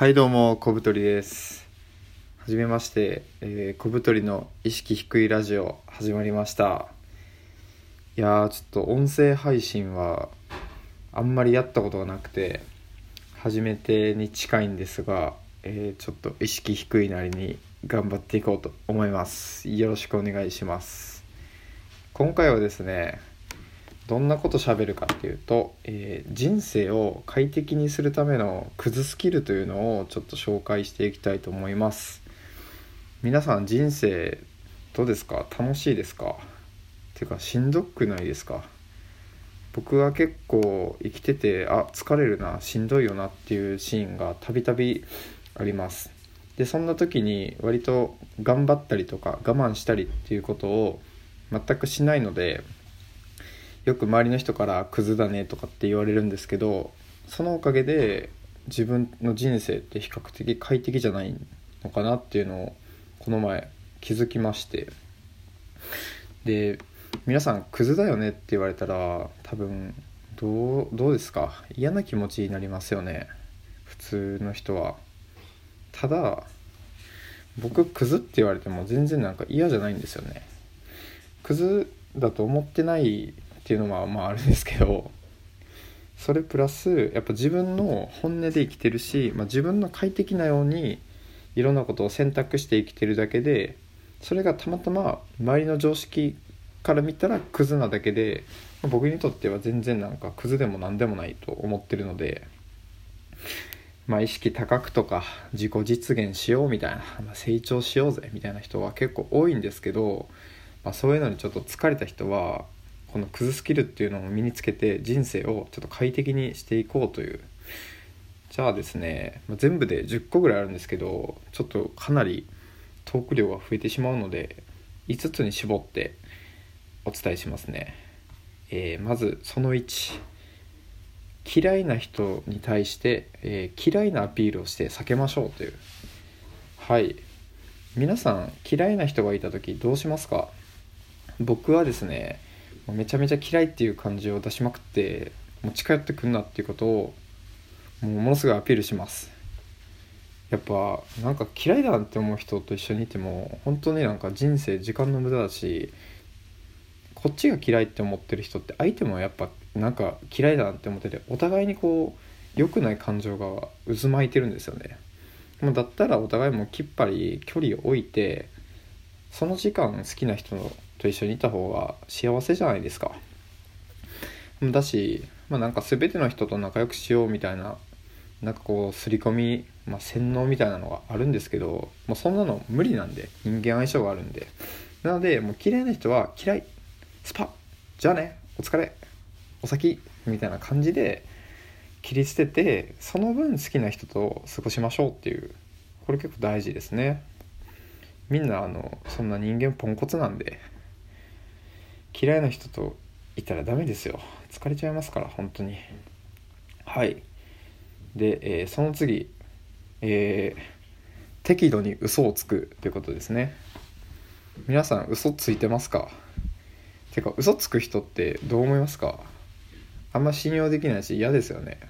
はいどうも小太りです。はじめまして、えー小太りの意識低いラジオ始まりました。いやちょっと音声配信はあんまりやったことがなくて初めてに近いんですが、えーちょっと意識低いなりに頑張っていこうと思います。よろしくお願いします。今回はですねどんなこと喋るかっていうと、えー人生を快適にするためのクズスキルというのをちょっと紹介していきたいと思います。皆さん人生どうですか？楽しいですか？ていうかしんどくないですか？僕は結構生きててあ疲れるなしんどいよなっていうシーンがたびたびあります。でそんな時に割と頑張ったりとか我慢したりっていうことを全くしないのでよく周りの人から「クズだね」とかって言われるんですけどそのおかげで自分の人生って比較的快適じゃないのかなっていうのをこの前気づきまして。で皆さんクズだよねって言われたら多分どうどうですか？嫌な気持ちになりますよね。普通の人は。ただ僕クズって言われても全然なんか嫌じゃないんですよね。クズだと思ってないっていうのはまああるんですけどそれプラスやっぱ自分の本音で生きてるし、まあ、自分の快適なようにいろんなことを選択して生きてるだけでそれがたまたま周りの常識から見たらクズなだけで、ま僕にとっては全然なんかクズでも何でもないと思ってるのでまあ意識高くとか自己実現しようみたいな、まあ成長しようぜみたいな人は結構多いんですけど、まあ、そういうのにちょっと疲れた人はこのクズスキルっていうのを身につけて人生をちょっと快適にしていこうという。じゃあですね、ま全部で10個ぐらいあるんですけどちょっとかなりトーク量が増えてしまうので5つに絞ってお伝えしますね、えーまずその1嫌いな人に対して、えー嫌いなアピールをして避けましょうという。はい。皆さん嫌いな人がいた時どうしますか？僕はですねめちゃめちゃ嫌いっていう感じを出しまくってもう近寄ってくんなっていうことをもうものすごいアピールします。やっぱなんか嫌いだって思う人と一緒にいても本当になんか人生時間の無駄だしこっちが嫌いって思ってる人って相手もやっぱなんか嫌いだなって思っててお互いにこう良くない感情が渦巻いてるんですよね。もうだったらお互いもきっぱり距離を置いてその時間好きな人のと一緒にいた方が幸せじゃないですか。だし、まあ、なんか全ての人と仲良くしようみたいななんかこう刷り込み、まあ、洗脳みたいなのがあるんですけどもうそんなの無理なんで人間相性があるんで。なのでもう嫌いな人は嫌いスパじゃあねお疲れお先みたいな感じで切り捨ててその分好きな人と過ごしましょうっていう。これ結構大事ですね。みんなあのそんな人間ポンコツなんで。嫌いな人といたらダメですよ。疲れちゃいますから本当に。はい。で、えーその次。えー適度に嘘をつくということですね。皆さん嘘ついてますか？てか嘘つく人ってどう思いますか？あんま信用できないし嫌ですよね。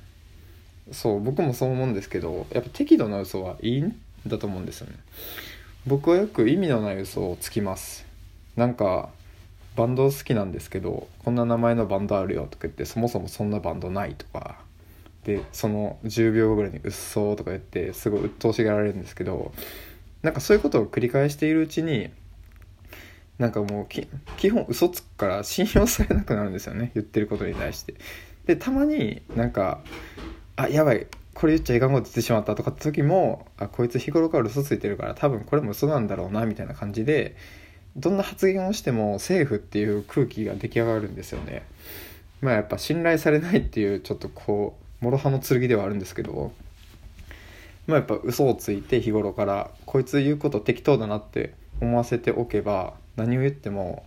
そう僕もそう思うんですけどやっぱ適度な嘘はいいんだと思うんですよね。僕はよく意味のない嘘をつきます。なんかバンド好きなんですけどこんな名前のバンドあるよとか言ってそもそもそんなバンドないとか。でその10秒後ぐらいに「うっそ」とか言ってすごい鬱陶しがられるんですけどなんかそういうことを繰り返しているうちになんかもう基本嘘つくから信用されなくなるんですよね言ってることに対して。でたまになんかあやばいこれ言っちゃいかんこと言ってしまったとかって時もあこいつ日頃から嘘ついてるから多分これも嘘なんだろうなみたいな感じでどんな発言をしてもセーフっていう空気が出来上がるんですよね。まあやっぱ信頼されないっていうちょっとこう諸刃の剣ではあるんですけど。まあやっぱ嘘をついて日頃からこいつ言うこと適当だなって思わせておけば何を言っても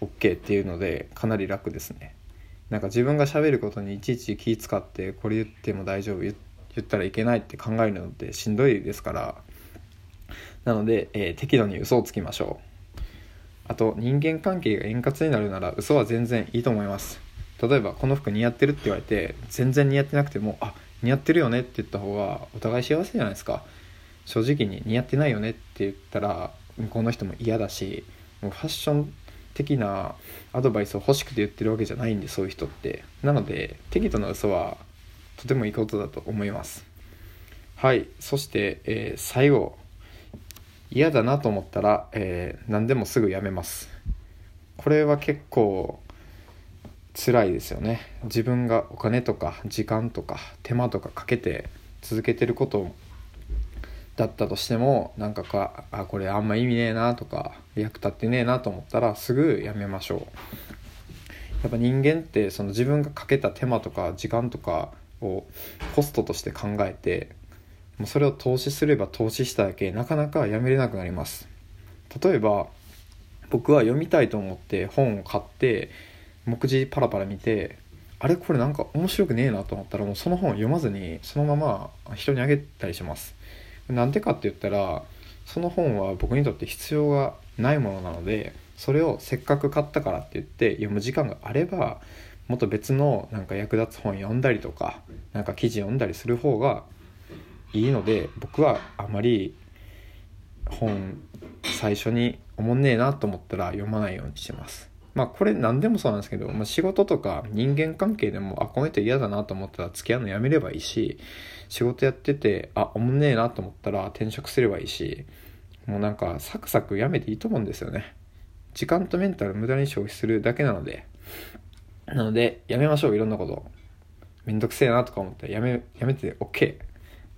OK っていうのでかなり楽ですね。なんか自分が喋ることにいちいち気使ってこれ言っても大丈夫言言ったらいけないって考えるのってしんどいですから。なので、えー適度に嘘をつきましょう。あと人間関係が円滑になるなら嘘は全然いいと思います。例えばこの服似合ってるって言われて全然似合ってなくてもあ似合ってるよねって言った方がお互い幸せじゃないですか。正直に似合ってないよねって言ったら向こうの人も嫌だしもうファッション的なアドバイスを欲しくて言ってるわけじゃないんでそういう人って。なので適度な嘘はとてもいいことだと思います。はい。そして、えー、最後。嫌だなと思ったら、えー、何でもすぐやめます。これは結構辛いですよね。自分がお金とか時間とか手間とかかけて続けてることだったとしてもなんかかあこれあんま意味ねえなとか役立ってねえなと思ったらすぐやめましょう。やっぱ人間ってその自分がかけた手間とか時間とかをコストとして考えてそれを投資すれば投資しただけなかなかやめれなくなります。例えば僕は読みたいと思って本を買って目次パラパラ見てあれこれなんか面白くねえなと思ったらもうその本を読まずにそのまま人にあげたりします。なんでかって言ったらその本は僕にとって必要がないものなのでそれをせっかく買ったからって言って読む時間があればもっと別のなんか役立つ本読んだりとかなんか記事読んだりする方がいいので僕はあまり本最初におもんねえなと思ったら読まないようにしてます。まあこれ何でもそうなんですけど、まあ、仕事とか人間関係でもあこの人嫌だなと思ったら付き合うのやめればいいし仕事やっててあおもんねえなと思ったら転職すればいいしもうなんかサクサクやめていいと思うんですよね。時間とメンタル無駄に消費するだけなので。なのでやめましょういろんなこと。めんどくせえなとか思ったらやめやめて OK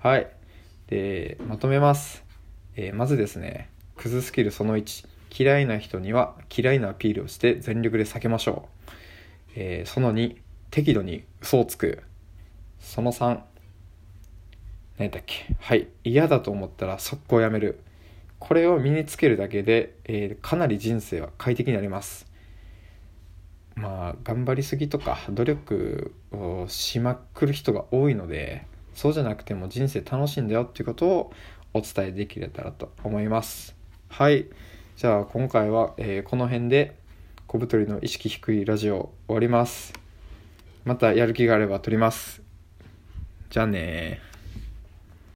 はい。で、まとめます。えー、まずですね、クズスキルその1。嫌いな人には嫌いなアピールをして全力で避けましょう。えー、その2、適度に嘘をつく。その3、何だっけ。はい。嫌だと思ったら速攻やめる。これを身につけるだけで、えー、かなり人生は快適になります。まあ、頑張りすぎとか努力をしまくる人が多いので、そうじゃなくても人生楽しいんだよっていうことをお伝えできれたらと思います。はい。じゃあ今回は、えー、この辺で小太りの意識低いラジオ終わります。またやる気があれば撮ります。じゃあね